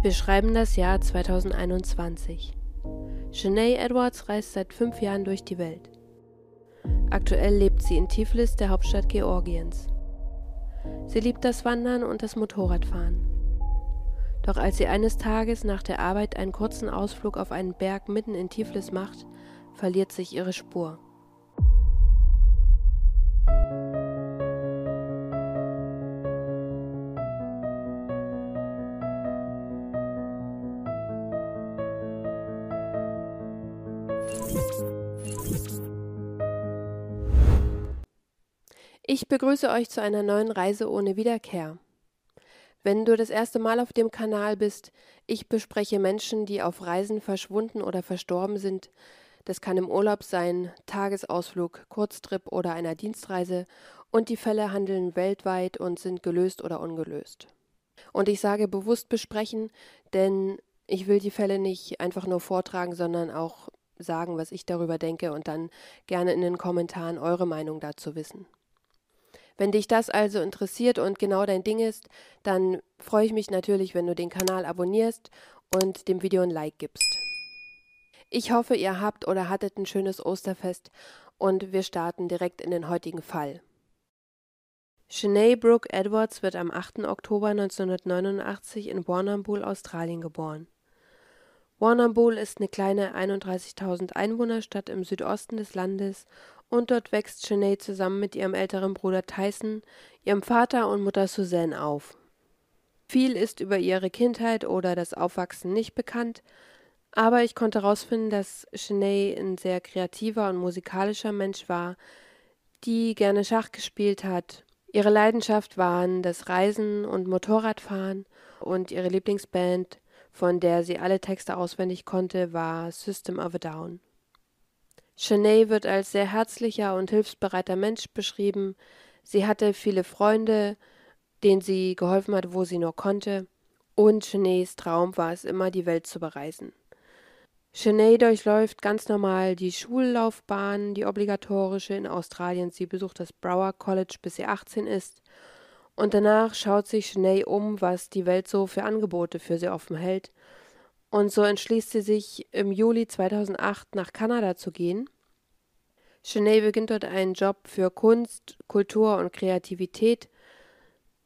Wir schreiben das Jahr 2021. Sinead Edwards reist seit fünf Jahren durch die Welt. Aktuell lebt sie in Tiflis, der Hauptstadt Georgiens. Sie liebt das Wandern und das Motorradfahren. Doch als sie eines Tages nach der Arbeit einen kurzen Ausflug auf einen Berg mitten in Tiflis macht, verliert sich ihre Spur. Ich begrüße euch zu einer neuen Reise ohne Wiederkehr. Wenn du das erste Mal auf dem Kanal bist, ich bespreche Menschen, die auf Reisen verschwunden oder verstorben sind. Das kann im Urlaub sein, Tagesausflug, Kurztrip oder einer Dienstreise und die Fälle handeln weltweit und sind gelöst oder ungelöst. Und ich sage bewusst besprechen, denn ich will die Fälle nicht einfach nur vortragen, sondern auch sagen, was ich darüber denke und dann gerne in den Kommentaren eure Meinung dazu wissen. Wenn dich das also interessiert und genau dein Ding ist, dann freue ich mich natürlich, wenn du den Kanal abonnierst und dem Video ein Like gibst. Ich hoffe, ihr habt oder hattet ein schönes Osterfest und wir starten direkt in den heutigen Fall. Sinead Brooke Edwards wird am 8. Oktober 1989 in Warrnambool, Australien geboren. Warrnambool ist eine kleine 31.000 Einwohnerstadt im Südosten des Landes und dort wächst Sinead zusammen mit ihrem älteren Bruder Tyson, ihrem Vater und Mutter Suzanne auf. Viel ist über ihre Kindheit oder das Aufwachsen nicht bekannt, aber ich konnte herausfinden, dass Sinead ein sehr kreativer und musikalischer Mensch war, die gerne Schach gespielt hat. Ihre Leidenschaft waren das Reisen und Motorradfahren und ihre Lieblingsband, von der sie alle Texte auswendig konnte, war System of a Down. Cheney wird als sehr herzlicher und hilfsbereiter Mensch beschrieben. Sie hatte viele Freunde, denen sie geholfen hat, wo sie nur konnte. Und Cheneys Traum war es immer, die Welt zu bereisen. Cheney durchläuft ganz normal die Schullaufbahn, die obligatorische in Australien. Sie besucht das Brower College, bis sie 18 ist. Und danach schaut sich Cheney um, was die Welt so für Angebote für sie offen hält. Und so entschließt sie sich, im Juli 2008 nach Kanada zu gehen. Cheney beginnt dort einen Job für Kunst, Kultur und Kreativität.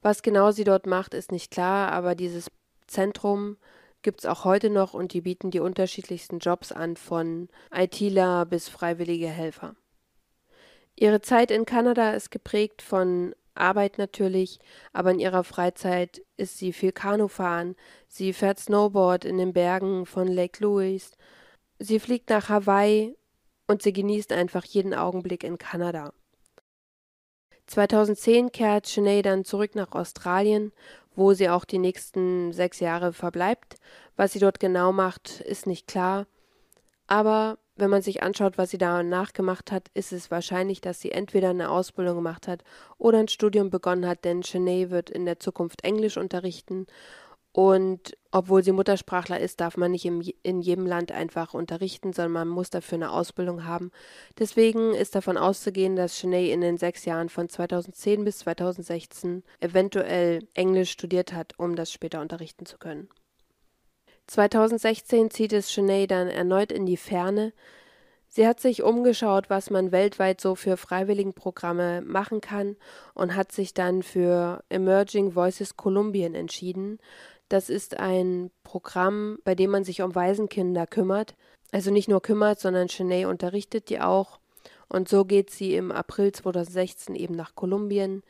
Was genau sie dort macht, ist nicht klar, aber dieses Zentrum gibt es auch heute noch und die bieten die unterschiedlichsten Jobs an, von ITler bis freiwillige Helfer. Ihre Zeit in Kanada ist geprägt von Arbeit natürlich, aber in ihrer Freizeit ist sie viel Kanufahren, sie fährt Snowboard in den Bergen von Lake Louise, sie fliegt nach Hawaii und sie genießt einfach jeden Augenblick in Kanada. 2010 kehrt Sinead dann zurück nach Australien, wo sie auch die nächsten sechs Jahre verbleibt. Was sie dort genau macht, ist nicht klar. Aber wenn man sich anschaut, was sie danach gemacht hat, ist es wahrscheinlich, dass sie entweder eine Ausbildung gemacht hat oder ein Studium begonnen hat, denn Cheney wird in der Zukunft Englisch unterrichten. Und obwohl sie Muttersprachler ist, darf man nicht im, in jedem Land einfach unterrichten, sondern man muss dafür eine Ausbildung haben. Deswegen ist davon auszugehen, dass Cheney in den sechs Jahren von 2010 bis 2016 eventuell Englisch studiert hat, um das später unterrichten zu können. 2016 zieht es Sinead dann erneut in die Ferne. Sie hat sich umgeschaut, was man weltweit so für Freiwilligenprogramme machen kann und hat sich dann für Emerging Voices Kolumbien entschieden. Das ist ein Programm, bei dem man sich um Waisenkinder kümmert. Also nicht nur kümmert, sondern Sinead unterrichtet die auch. Und so geht sie im April 2016 eben nach Kolumbien.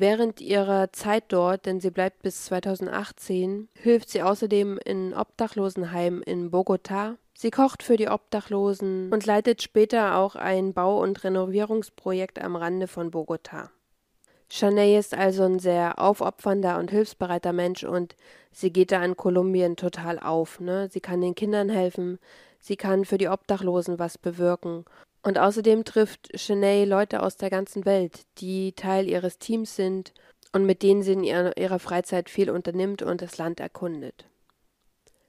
Während ihrer Zeit dort, denn sie bleibt bis 2018, hilft sie außerdem in Obdachlosenheim in Bogotá. Sie kocht für die Obdachlosen und leitet später auch ein Bau- und Renovierungsprojekt am Rande von Bogotá. Shanae ist also ein sehr aufopfernder und hilfsbereiter Mensch und sie geht da in Kolumbien total auf. Ne? Sie kann den Kindern helfen, sie kann für die Obdachlosen was bewirken. Und außerdem trifft Shanae Leute aus der ganzen Welt, die Teil ihres Teams sind und mit denen sie in ihrer Freizeit viel unternimmt und das Land erkundet.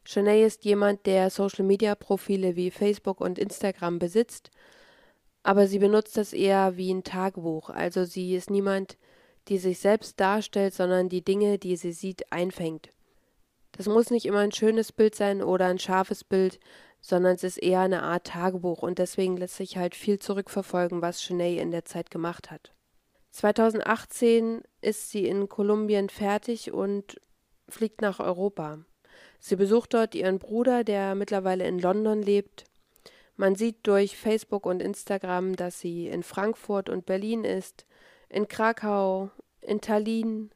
Shanae ist jemand, der Social-Media-Profile wie Facebook und Instagram besitzt, aber sie benutzt das eher wie ein Tagebuch. Also sie ist niemand, die sich selbst darstellt, sondern die Dinge, die sie sieht, einfängt. Das muss nicht immer ein schönes Bild sein oder ein scharfes Bild, sondern es ist eher eine Art Tagebuch und deswegen lässt sich halt viel zurückverfolgen, was Shanae in der Zeit gemacht hat. 2018 ist sie in Kolumbien fertig und fliegt nach Europa. Sie besucht dort ihren Bruder, der mittlerweile in London lebt. Man sieht durch Facebook und Instagram, dass sie in Frankfurt und Berlin ist, in Krakau, in Tallinn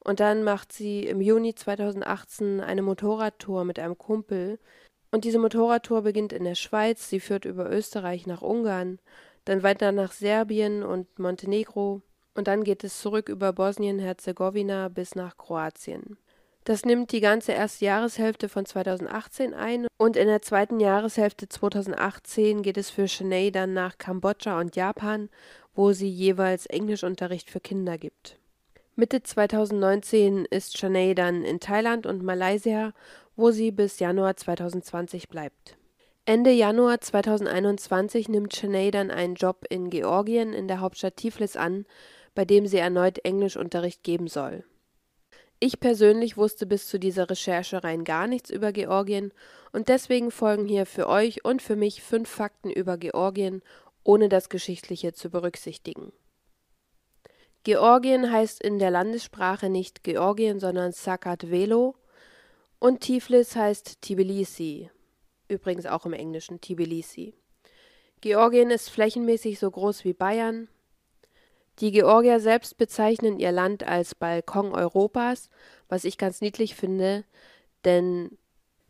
und dann macht sie im Juni 2018 eine Motorradtour mit einem Kumpel. Und diese Motorradtour beginnt in der Schweiz, sie führt über Österreich nach Ungarn, dann weiter nach Serbien und Montenegro und dann geht es zurück über Bosnien-Herzegowina bis nach Kroatien. Das nimmt die ganze erste Jahreshälfte von 2018 ein und in der zweiten Jahreshälfte 2018 geht es für Shanae dann nach Kambodscha und Japan, wo sie jeweils Englischunterricht für Kinder gibt. Mitte 2019 ist Shanae dann in Thailand und Malaysia, wo sie bis Januar 2020 bleibt. Ende Januar 2021 nimmt Shanae dann einen Job in Georgien in der Hauptstadt Tiflis an, bei dem sie erneut Englischunterricht geben soll. Ich persönlich wusste bis zu dieser Recherche rein gar nichts über Georgien und deswegen folgen hier für euch und für mich fünf Fakten über Georgien, ohne das Geschichtliche zu berücksichtigen. Georgien heißt in der Landessprache nicht Georgien, sondern Sakartvelo und Tiflis heißt Tbilisi, übrigens auch im Englischen Tbilisi. Georgien ist flächenmäßig so groß wie Bayern, die Georgier selbst bezeichnen ihr Land als Balkon Europas, was ich ganz niedlich finde, denn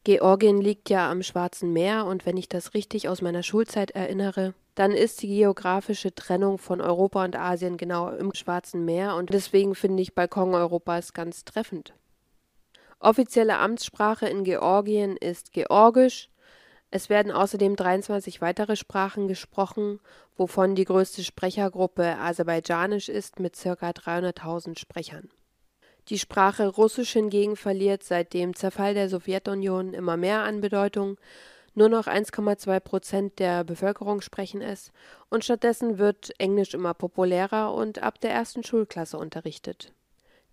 Georgien liegt ja am Schwarzen Meer und wenn ich das richtig aus meiner Schulzeit erinnere, dann ist die geografische Trennung von Europa und Asien genau im Schwarzen Meer und deswegen finde ich Balkon Europas ganz treffend. Offizielle Amtssprache in Georgien ist Georgisch, es werden außerdem 23 weitere Sprachen gesprochen, wovon die größte Sprechergruppe aserbaidschanisch ist mit ca. 300.000 Sprechern. Die Sprache Russisch hingegen verliert seit dem Zerfall der Sowjetunion immer mehr an Bedeutung, nur noch 1,2 Prozent der Bevölkerung sprechen es, und stattdessen wird Englisch immer populärer und ab der ersten Schulklasse unterrichtet.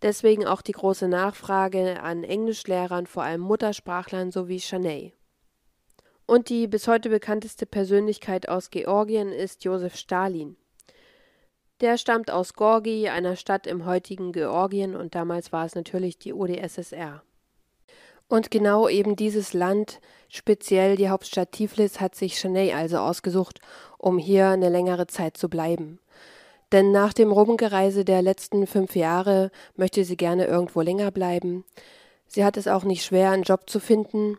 Deswegen auch die große Nachfrage an Englischlehrern, vor allem Muttersprachlern sowie Chaney. Und die bis heute bekannteste Persönlichkeit aus Georgien ist Josef Stalin. Der stammt aus Gorgi, einer Stadt im heutigen Georgien, und damals war es natürlich die UdSSR. Und genau eben dieses Land, speziell die Hauptstadt Tiflis, hat sich Chaney also ausgesucht, um hier eine längere Zeit zu bleiben. Denn nach dem Rumgereise der letzten fünf Jahre möchte sie gerne irgendwo länger bleiben. Sie hat es auch nicht schwer, einen Job zu finden.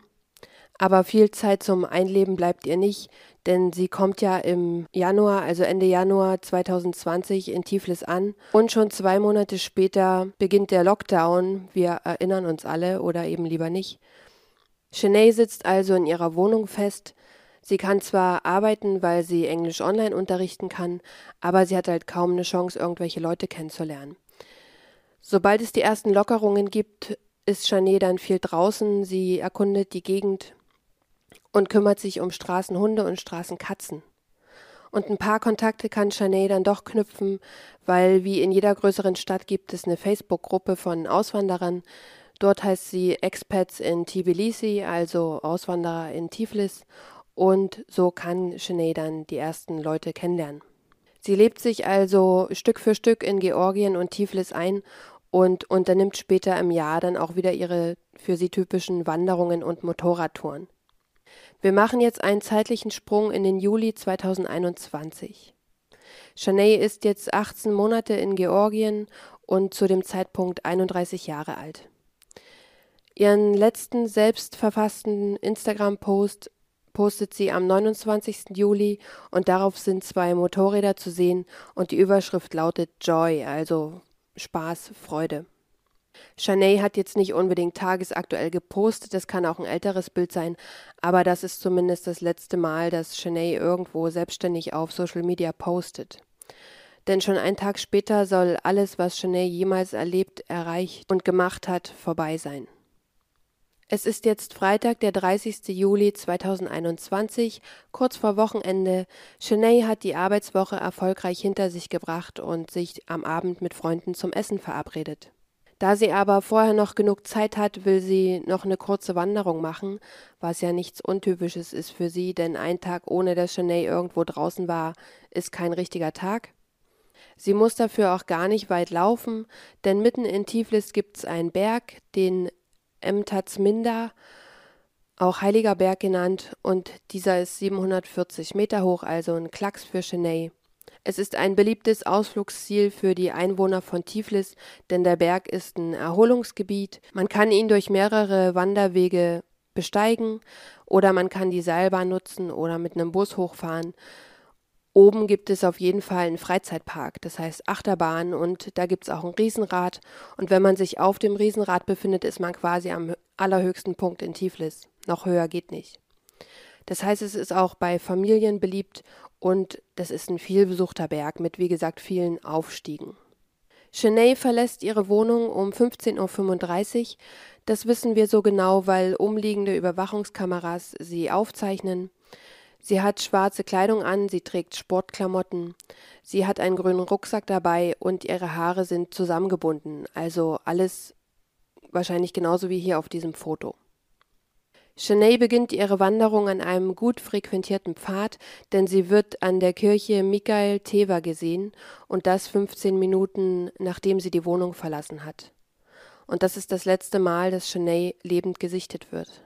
Aber viel Zeit zum Einleben bleibt ihr nicht, denn sie kommt ja im Januar, also Ende Januar 2020 in Tiflis an und schon zwei Monate später beginnt der Lockdown. Wir erinnern uns alle oder eben lieber nicht. Cheney sitzt also in ihrer Wohnung fest. Sie kann zwar arbeiten, weil sie Englisch online unterrichten kann, aber sie hat halt kaum eine Chance, irgendwelche Leute kennenzulernen. Sobald es die ersten Lockerungen gibt, ist Chanet dann viel draußen. Sie erkundet die Gegend, und kümmert sich um Straßenhunde und Straßenkatzen. Und ein paar Kontakte kann Chanel dann doch knüpfen, weil wie in jeder größeren Stadt gibt es eine Facebook-Gruppe von Auswanderern. Dort heißt sie Expats in Tbilisi, also Auswanderer in Tiflis. Und so kann Chanel dann die ersten Leute kennenlernen. Sie lebt sich also Stück für Stück in Georgien und Tiflis ein und unternimmt später im Jahr dann auch wieder ihre für sie typischen Wanderungen und Motorradtouren. Wir machen jetzt einen zeitlichen Sprung in den Juli 2021. Shanae ist jetzt 18 Monate in Georgien und zu dem Zeitpunkt 31 Jahre alt. Ihren letzten selbst verfassten Instagram-Post postet sie am 29. Juli und darauf sind zwei Motorräder zu sehen und die Überschrift lautet Joy, also Spaß, Freude. Shanae hat jetzt nicht unbedingt tagesaktuell gepostet, das kann auch ein älteres Bild sein, aber das ist zumindest das letzte Mal, dass Shanae irgendwo selbstständig auf Social Media postet. Denn schon einen Tag später soll alles, was Shanae jemals erlebt, erreicht und gemacht hat, vorbei sein. Es ist jetzt Freitag, der 30. Juli 2021, kurz vor Wochenende. Shanae hat die Arbeitswoche erfolgreich hinter sich gebracht und sich am Abend mit Freunden zum Essen verabredet. Da sie aber vorher noch genug Zeit hat, will sie noch eine kurze Wanderung machen, was ja nichts Untypisches ist für sie, denn ein Tag ohne dass Shanae irgendwo draußen war, ist kein richtiger Tag. Sie muss dafür auch gar nicht weit laufen, denn mitten in Tiflis gibt's einen Berg, den Emtatsminda, auch Heiliger Berg genannt, und dieser ist 740 Meter hoch, also ein Klacks für Chennai. Es ist ein beliebtes Ausflugsziel für die Einwohner von Tiflis, denn der Berg ist ein Erholungsgebiet. Man kann ihn durch mehrere Wanderwege besteigen oder man kann die Seilbahn nutzen oder mit einem Bus hochfahren. Oben gibt es auf jeden Fall einen Freizeitpark, das heißt Achterbahn und da gibt es auch ein Riesenrad. Und wenn man sich auf dem Riesenrad befindet, ist man quasi am allerhöchsten Punkt in Tiflis. Noch höher geht nicht. Das heißt, es ist auch bei Familien beliebt und das ist ein vielbesuchter Berg mit, wie gesagt, vielen Aufstiegen. Cheney verlässt ihre Wohnung um 15.35 Uhr. Das wissen wir so genau, weil umliegende Überwachungskameras sie aufzeichnen. Sie hat schwarze Kleidung an, sie trägt Sportklamotten, sie hat einen grünen Rucksack dabei und ihre Haare sind zusammengebunden, also alles wahrscheinlich genauso wie hier auf diesem Foto. Cheney beginnt ihre Wanderung an einem gut frequentierten Pfad, denn sie wird an der Kirche Michael Teva gesehen und das 15 Minuten nachdem sie die Wohnung verlassen hat. Und das ist das letzte Mal, dass Cheney lebend gesichtet wird.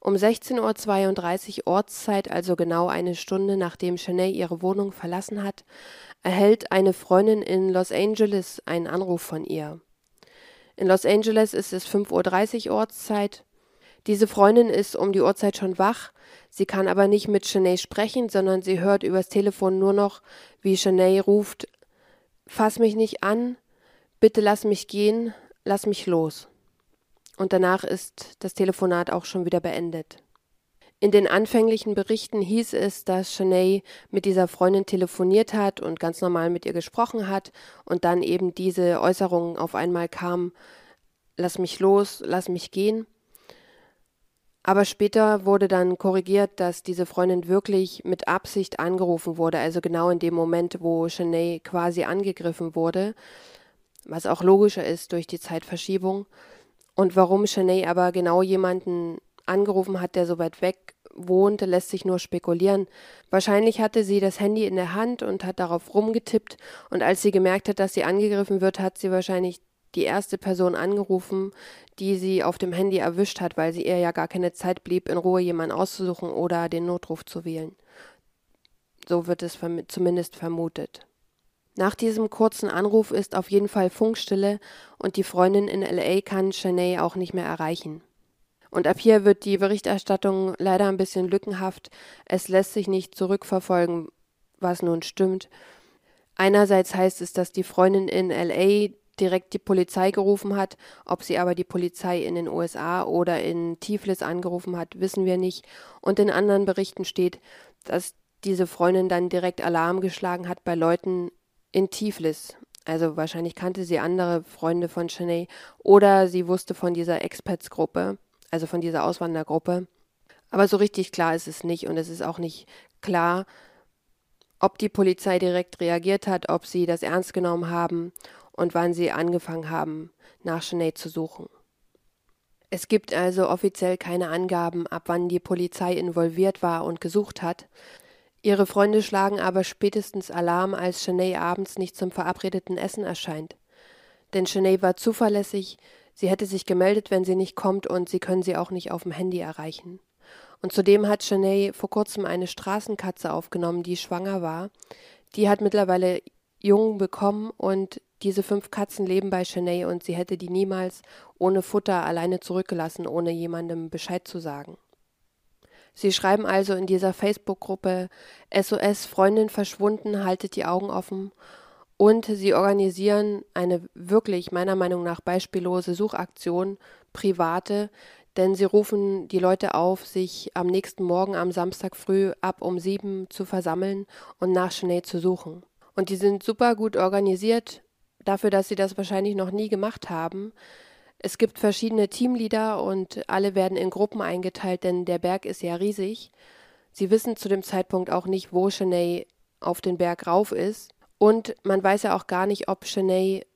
Um 16.32 Uhr Ortszeit, also genau eine Stunde nachdem Cheney ihre Wohnung verlassen hat, erhält eine Freundin in Los Angeles einen Anruf von ihr. In Los Angeles ist es 5.30 Uhr Ortszeit diese Freundin ist um die Uhrzeit schon wach, sie kann aber nicht mit Cheney sprechen, sondern sie hört übers Telefon nur noch, wie Cheney ruft Fass mich nicht an, bitte lass mich gehen, lass mich los. Und danach ist das Telefonat auch schon wieder beendet. In den anfänglichen Berichten hieß es, dass Cheney mit dieser Freundin telefoniert hat und ganz normal mit ihr gesprochen hat und dann eben diese Äußerung auf einmal kam, lass mich los, lass mich gehen. Aber später wurde dann korrigiert, dass diese Freundin wirklich mit Absicht angerufen wurde, also genau in dem Moment, wo Shanae quasi angegriffen wurde, was auch logischer ist durch die Zeitverschiebung. Und warum Shanae aber genau jemanden angerufen hat, der so weit weg wohnte, lässt sich nur spekulieren. Wahrscheinlich hatte sie das Handy in der Hand und hat darauf rumgetippt, und als sie gemerkt hat, dass sie angegriffen wird, hat sie wahrscheinlich die erste Person angerufen, die sie auf dem Handy erwischt hat, weil sie ihr ja gar keine Zeit blieb, in Ruhe jemanden auszusuchen oder den Notruf zu wählen. So wird es verm zumindest vermutet. Nach diesem kurzen Anruf ist auf jeden Fall Funkstille und die Freundin in LA kann Shanae auch nicht mehr erreichen. Und ab hier wird die Berichterstattung leider ein bisschen lückenhaft. Es lässt sich nicht zurückverfolgen, was nun stimmt. Einerseits heißt es, dass die Freundin in LA direkt die Polizei gerufen hat. Ob sie aber die Polizei in den USA oder in Tiflis angerufen hat, wissen wir nicht. Und in anderen Berichten steht, dass diese Freundin dann direkt Alarm geschlagen hat bei Leuten in Tiflis. Also wahrscheinlich kannte sie andere Freunde von Cheney oder sie wusste von dieser Expertsgruppe, also von dieser Auswandergruppe. Aber so richtig klar ist es nicht und es ist auch nicht klar, ob die Polizei direkt reagiert hat, ob sie das ernst genommen haben und wann sie angefangen haben, nach Sinead zu suchen. Es gibt also offiziell keine Angaben, ab wann die Polizei involviert war und gesucht hat. Ihre Freunde schlagen aber spätestens Alarm, als Sinead abends nicht zum verabredeten Essen erscheint. Denn Sinead war zuverlässig, sie hätte sich gemeldet, wenn sie nicht kommt, und sie können sie auch nicht auf dem Handy erreichen. Und zudem hat Sinead vor kurzem eine Straßenkatze aufgenommen, die schwanger war. Die hat mittlerweile Jungen bekommen und diese fünf Katzen leben bei Cheney und sie hätte die niemals ohne Futter alleine zurückgelassen, ohne jemandem Bescheid zu sagen. Sie schreiben also in dieser Facebook-Gruppe SOS Freundin verschwunden, haltet die Augen offen Und sie organisieren eine wirklich meiner Meinung nach beispiellose Suchaktion, private, denn sie rufen die Leute auf, sich am nächsten Morgen am Samstag früh ab um sieben zu versammeln und nach Schnee zu suchen. Und die sind super gut organisiert, dafür, dass sie das wahrscheinlich noch nie gemacht haben. Es gibt verschiedene Teamleader und alle werden in Gruppen eingeteilt, denn der Berg ist ja riesig. Sie wissen zu dem Zeitpunkt auch nicht, wo Cheney auf den Berg rauf ist. Und man weiß ja auch gar nicht, ob Cheney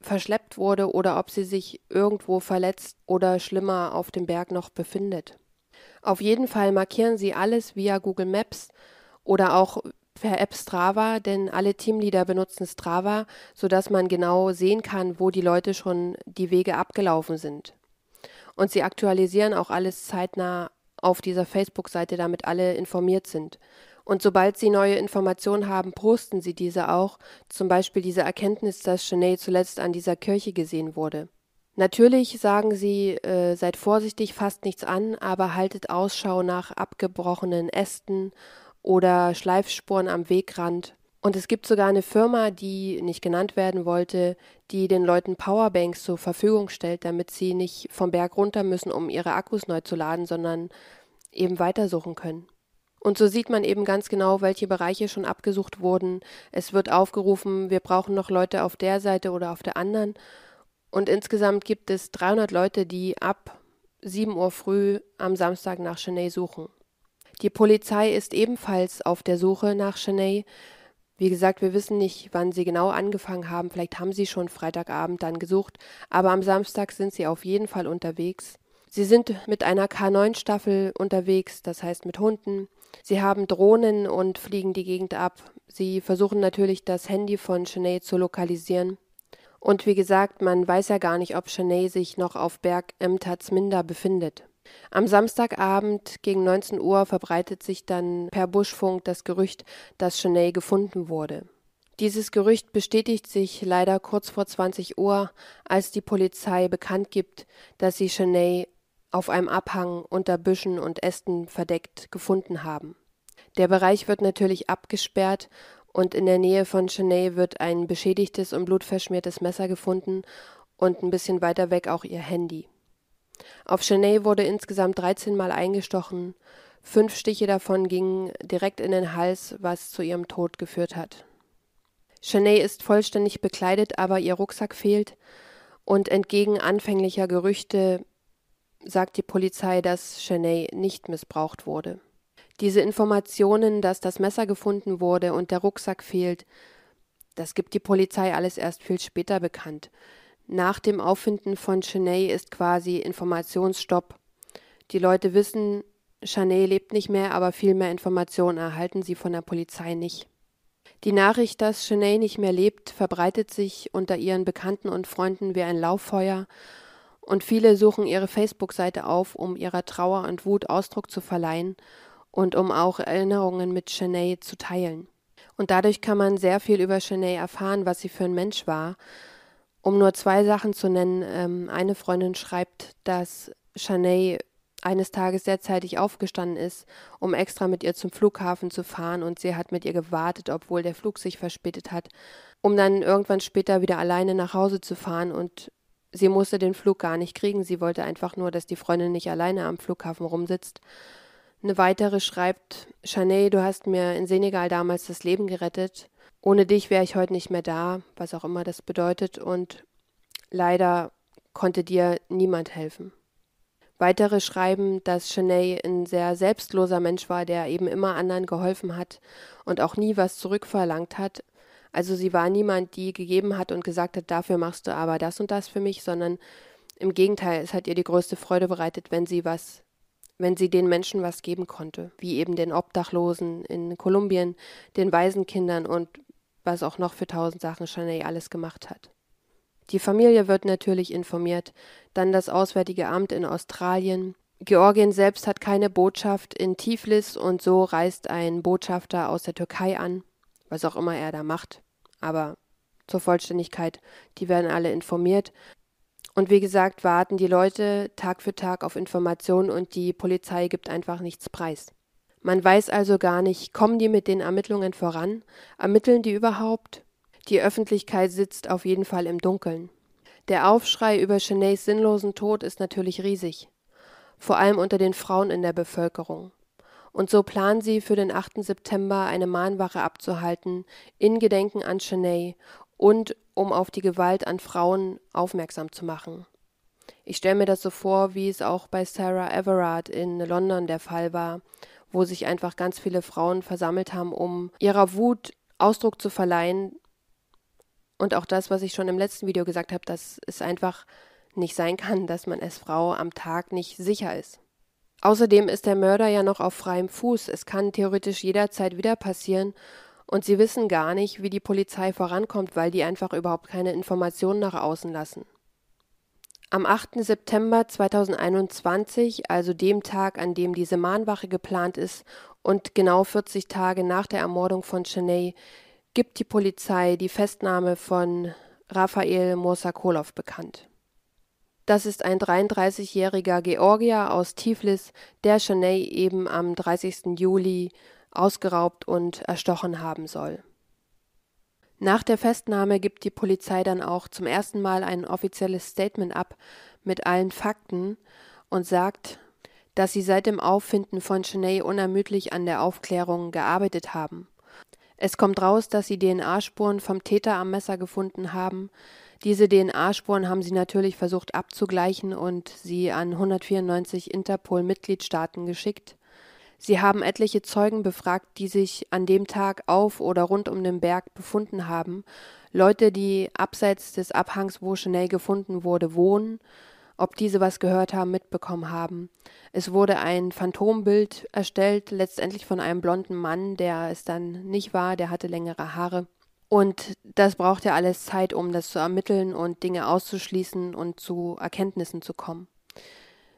verschleppt wurde oder ob sie sich irgendwo verletzt oder schlimmer auf dem Berg noch befindet. Auf jeden Fall markieren sie alles via Google Maps oder auch per App Strava, denn alle Teamleader benutzen Strava, sodass man genau sehen kann, wo die Leute schon die Wege abgelaufen sind. Und sie aktualisieren auch alles zeitnah auf dieser Facebook-Seite, damit alle informiert sind. Und sobald sie neue Informationen haben, posten sie diese auch, zum Beispiel diese Erkenntnis, dass Chenet zuletzt an dieser Kirche gesehen wurde. Natürlich sagen sie, äh, seid vorsichtig, fasst nichts an, aber haltet Ausschau nach abgebrochenen Ästen oder Schleifspuren am Wegrand. Und es gibt sogar eine Firma, die nicht genannt werden wollte, die den Leuten Powerbanks zur Verfügung stellt, damit sie nicht vom Berg runter müssen, um ihre Akkus neu zu laden, sondern eben weitersuchen können. Und so sieht man eben ganz genau, welche Bereiche schon abgesucht wurden. Es wird aufgerufen, wir brauchen noch Leute auf der Seite oder auf der anderen. Und insgesamt gibt es 300 Leute, die ab 7 Uhr früh am Samstag nach Cheney suchen. Die Polizei ist ebenfalls auf der Suche nach Cheney. Wie gesagt, wir wissen nicht, wann sie genau angefangen haben. Vielleicht haben sie schon Freitagabend dann gesucht, aber am Samstag sind sie auf jeden Fall unterwegs. Sie sind mit einer K9-Staffel unterwegs, das heißt mit Hunden. Sie haben Drohnen und fliegen die Gegend ab. Sie versuchen natürlich, das Handy von Cheney zu lokalisieren. Und wie gesagt, man weiß ja gar nicht, ob Cheney sich noch auf Berg Emtatsminda befindet. Am Samstagabend gegen 19 Uhr verbreitet sich dann per Buschfunk das Gerücht, dass Cheney gefunden wurde. Dieses Gerücht bestätigt sich leider kurz vor 20 Uhr, als die Polizei bekannt gibt, dass sie Cheney auf einem Abhang unter Büschen und Ästen verdeckt gefunden haben. Der Bereich wird natürlich abgesperrt und in der Nähe von Cheney wird ein beschädigtes und blutverschmiertes Messer gefunden und ein bisschen weiter weg auch ihr Handy. Auf Cheney wurde insgesamt 13 Mal eingestochen, fünf Stiche davon gingen direkt in den Hals, was zu ihrem Tod geführt hat. Cheney ist vollständig bekleidet, aber ihr Rucksack fehlt und entgegen anfänglicher Gerüchte sagt die Polizei, dass Cheney nicht missbraucht wurde. Diese Informationen, dass das Messer gefunden wurde und der Rucksack fehlt, das gibt die Polizei alles erst viel später bekannt. Nach dem Auffinden von Cheney ist quasi Informationsstopp. Die Leute wissen, Chaney lebt nicht mehr, aber viel mehr Informationen erhalten sie von der Polizei nicht. Die Nachricht, dass Cheney nicht mehr lebt, verbreitet sich unter ihren Bekannten und Freunden wie ein Lauffeuer und viele suchen ihre Facebook-Seite auf, um ihrer Trauer und Wut Ausdruck zu verleihen und um auch Erinnerungen mit Cheney zu teilen. Und dadurch kann man sehr viel über Cheney erfahren, was sie für ein Mensch war. Um nur zwei Sachen zu nennen, ähm, eine Freundin schreibt, dass Cheney eines Tages sehr zeitig aufgestanden ist, um extra mit ihr zum Flughafen zu fahren und sie hat mit ihr gewartet, obwohl der Flug sich verspätet hat, um dann irgendwann später wieder alleine nach Hause zu fahren und Sie musste den Flug gar nicht kriegen, sie wollte einfach nur, dass die Freundin nicht alleine am Flughafen rumsitzt. Eine weitere schreibt, Chanel, du hast mir in Senegal damals das Leben gerettet. Ohne dich wäre ich heute nicht mehr da, was auch immer das bedeutet, und leider konnte dir niemand helfen. Weitere schreiben, dass Chanel ein sehr selbstloser Mensch war, der eben immer anderen geholfen hat und auch nie was zurückverlangt hat, also sie war niemand, die gegeben hat und gesagt hat, dafür machst du aber das und das für mich, sondern im Gegenteil, es hat ihr die größte Freude bereitet, wenn sie was, wenn sie den Menschen was geben konnte, wie eben den Obdachlosen in Kolumbien, den Waisenkindern und was auch noch für tausend Sachen Chanel alles gemacht hat. Die Familie wird natürlich informiert, dann das Auswärtige Amt in Australien. Georgien selbst hat keine Botschaft in Tiflis und so reist ein Botschafter aus der Türkei an was auch immer er da macht. Aber zur Vollständigkeit, die werden alle informiert. Und wie gesagt, warten die Leute Tag für Tag auf Informationen und die Polizei gibt einfach nichts preis. Man weiß also gar nicht, kommen die mit den Ermittlungen voran? Ermitteln die überhaupt? Die Öffentlichkeit sitzt auf jeden Fall im Dunkeln. Der Aufschrei über Chenays sinnlosen Tod ist natürlich riesig, vor allem unter den Frauen in der Bevölkerung. Und so planen sie für den 8. September eine Mahnwache abzuhalten, in Gedenken an Cheney und um auf die Gewalt an Frauen aufmerksam zu machen. Ich stelle mir das so vor, wie es auch bei Sarah Everard in London der Fall war, wo sich einfach ganz viele Frauen versammelt haben, um ihrer Wut Ausdruck zu verleihen. Und auch das, was ich schon im letzten Video gesagt habe, dass es einfach nicht sein kann, dass man als Frau am Tag nicht sicher ist. Außerdem ist der Mörder ja noch auf freiem Fuß. Es kann theoretisch jederzeit wieder passieren. Und sie wissen gar nicht, wie die Polizei vorankommt, weil die einfach überhaupt keine Informationen nach außen lassen. Am 8. September 2021, also dem Tag, an dem diese Mahnwache geplant ist und genau 40 Tage nach der Ermordung von Cheney, gibt die Polizei die Festnahme von Raphael Mosakolov bekannt. Das ist ein 33-jähriger Georgier aus Tiflis, der Cheney eben am 30. Juli ausgeraubt und erstochen haben soll. Nach der Festnahme gibt die Polizei dann auch zum ersten Mal ein offizielles Statement ab mit allen Fakten und sagt, dass sie seit dem Auffinden von Cheney unermüdlich an der Aufklärung gearbeitet haben. Es kommt raus, dass sie DNA-Spuren vom Täter am Messer gefunden haben. Diese DNA-Spuren haben sie natürlich versucht abzugleichen und sie an 194 Interpol-Mitgliedstaaten geschickt. Sie haben etliche Zeugen befragt, die sich an dem Tag auf oder rund um den Berg befunden haben, Leute, die abseits des Abhangs, wo Chanel gefunden wurde, wohnen, ob diese was gehört haben, mitbekommen haben. Es wurde ein Phantombild erstellt, letztendlich von einem blonden Mann, der es dann nicht war, der hatte längere Haare. Und das braucht ja alles Zeit, um das zu ermitteln und Dinge auszuschließen und zu Erkenntnissen zu kommen.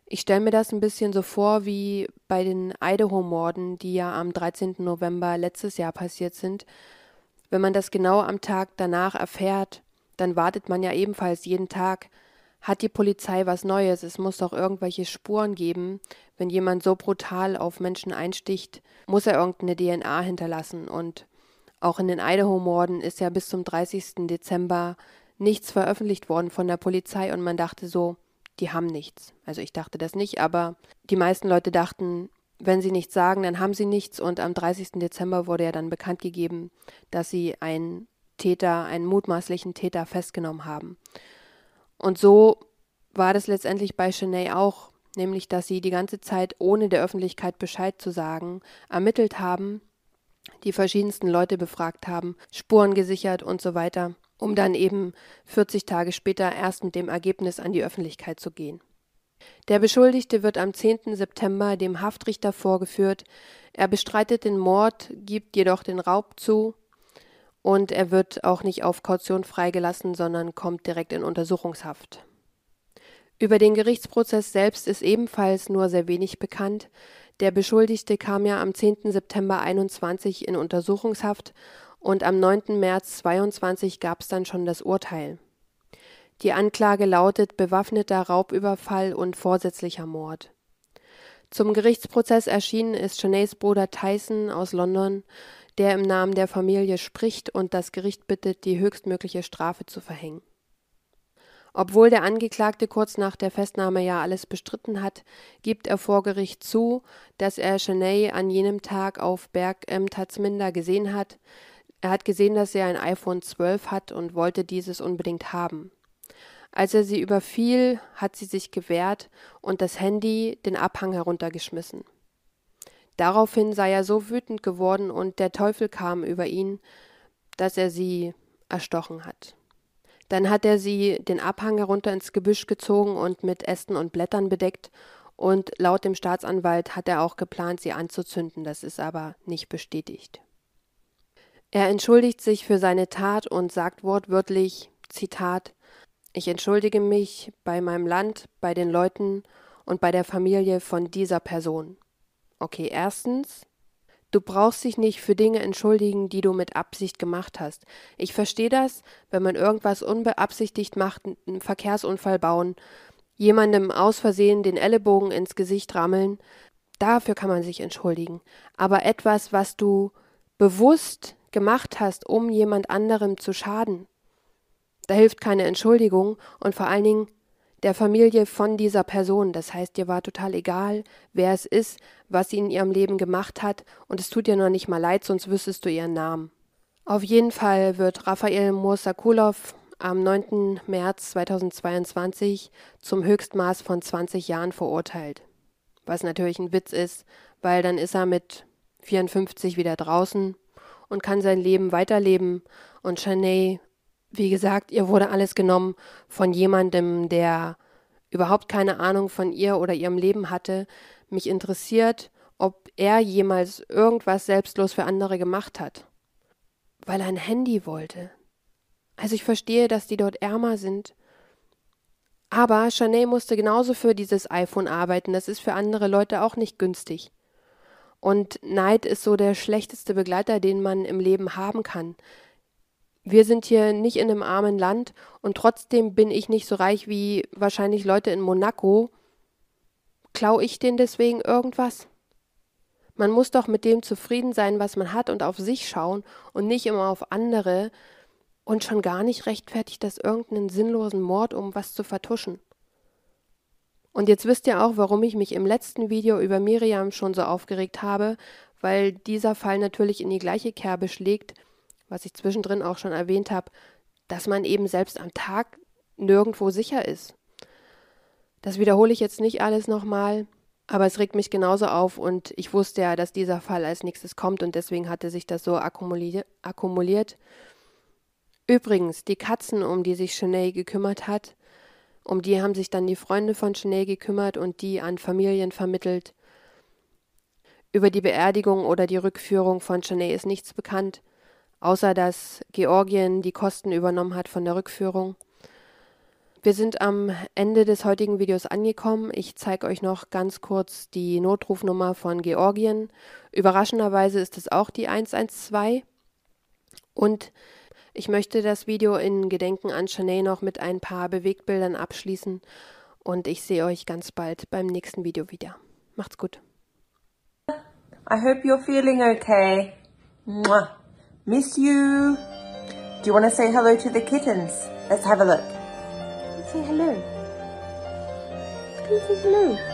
Ich stelle mir das ein bisschen so vor wie bei den Idaho-Morden, die ja am 13. November letztes Jahr passiert sind. Wenn man das genau am Tag danach erfährt, dann wartet man ja ebenfalls jeden Tag. Hat die Polizei was Neues? Es muss doch irgendwelche Spuren geben. Wenn jemand so brutal auf Menschen einsticht, muss er irgendeine DNA hinterlassen. Und auch in den Idaho-Morden ist ja bis zum 30. Dezember nichts veröffentlicht worden von der Polizei und man dachte so, die haben nichts. Also ich dachte das nicht, aber die meisten Leute dachten, wenn sie nichts sagen, dann haben sie nichts. Und am 30. Dezember wurde ja dann bekannt gegeben, dass sie einen Täter, einen mutmaßlichen Täter festgenommen haben. Und so war das letztendlich bei Cheney auch, nämlich dass sie die ganze Zeit, ohne der Öffentlichkeit Bescheid zu sagen, ermittelt haben, die verschiedensten Leute befragt haben, Spuren gesichert und so weiter um dann eben 40 Tage später erst mit dem Ergebnis an die Öffentlichkeit zu gehen. Der Beschuldigte wird am 10. September dem Haftrichter vorgeführt. Er bestreitet den Mord, gibt jedoch den Raub zu und er wird auch nicht auf Kaution freigelassen, sondern kommt direkt in Untersuchungshaft. Über den Gerichtsprozess selbst ist ebenfalls nur sehr wenig bekannt. Der Beschuldigte kam ja am 10. September 21 in Untersuchungshaft und am 9. März 22 gab es dann schon das Urteil. Die Anklage lautet bewaffneter Raubüberfall und vorsätzlicher Mord. Zum Gerichtsprozess erschienen ist Chenays Bruder Tyson aus London, der im Namen der Familie spricht und das Gericht bittet, die höchstmögliche Strafe zu verhängen. Obwohl der Angeklagte kurz nach der Festnahme ja alles bestritten hat, gibt er vor Gericht zu, dass er Cheney an jenem Tag auf Berg im Tatzminder gesehen hat, er hat gesehen, dass sie ein iPhone 12 hat und wollte dieses unbedingt haben. Als er sie überfiel, hat sie sich gewehrt und das Handy den Abhang heruntergeschmissen. Daraufhin sei er so wütend geworden und der Teufel kam über ihn, dass er sie erstochen hat. Dann hat er sie den Abhang herunter ins Gebüsch gezogen und mit Ästen und Blättern bedeckt, und laut dem Staatsanwalt hat er auch geplant, sie anzuzünden, das ist aber nicht bestätigt. Er entschuldigt sich für seine Tat und sagt wortwörtlich, Zitat, ich entschuldige mich bei meinem Land, bei den Leuten und bei der Familie von dieser Person. Okay, erstens, du brauchst dich nicht für Dinge entschuldigen, die du mit Absicht gemacht hast. Ich verstehe das, wenn man irgendwas unbeabsichtigt macht, einen Verkehrsunfall bauen, jemandem aus Versehen den Ellenbogen ins Gesicht rammeln, dafür kann man sich entschuldigen. Aber etwas, was du bewusst gemacht hast, um jemand anderem zu schaden. Da hilft keine Entschuldigung und vor allen Dingen der Familie von dieser Person. Das heißt, dir war total egal, wer es ist, was sie in ihrem Leben gemacht hat und es tut dir noch nicht mal leid, sonst wüsstest du ihren Namen. Auf jeden Fall wird Raphael Mursakulov am 9. März 2022 zum Höchstmaß von 20 Jahren verurteilt. Was natürlich ein Witz ist, weil dann ist er mit 54 wieder draußen und kann sein Leben weiterleben. Und Chaney, wie gesagt, ihr wurde alles genommen von jemandem, der überhaupt keine Ahnung von ihr oder ihrem Leben hatte. Mich interessiert, ob er jemals irgendwas selbstlos für andere gemacht hat. Weil er ein Handy wollte. Also ich verstehe, dass die dort ärmer sind. Aber Chanel musste genauso für dieses iPhone arbeiten. Das ist für andere Leute auch nicht günstig. Und Neid ist so der schlechteste Begleiter, den man im Leben haben kann. Wir sind hier nicht in einem armen Land und trotzdem bin ich nicht so reich wie wahrscheinlich Leute in Monaco. Klau ich denen deswegen irgendwas? Man muss doch mit dem zufrieden sein, was man hat und auf sich schauen und nicht immer auf andere, und schon gar nicht rechtfertigt das irgendeinen sinnlosen Mord, um was zu vertuschen. Und jetzt wisst ihr auch, warum ich mich im letzten Video über Miriam schon so aufgeregt habe, weil dieser Fall natürlich in die gleiche Kerbe schlägt, was ich zwischendrin auch schon erwähnt habe, dass man eben selbst am Tag nirgendwo sicher ist. Das wiederhole ich jetzt nicht alles nochmal, aber es regt mich genauso auf und ich wusste ja, dass dieser Fall als nächstes kommt und deswegen hatte sich das so akkumuliert. Übrigens, die Katzen, um die sich Chanel gekümmert hat, um die haben sich dann die Freunde von Chanel gekümmert und die an Familien vermittelt. Über die Beerdigung oder die Rückführung von Chanel ist nichts bekannt, außer dass Georgien die Kosten übernommen hat von der Rückführung. Wir sind am Ende des heutigen Videos angekommen. Ich zeige euch noch ganz kurz die Notrufnummer von Georgien. Überraschenderweise ist es auch die 112. Und ich möchte das Video in Gedenken an Chanel noch mit ein paar Bewegtbildern abschließen und ich sehe euch ganz bald beim nächsten Video wieder. Macht's gut. I hope you're feeling okay. Mwah. Miss you. Do you want to say hello to the kittens? Let's have a look. Say hello. Say hello.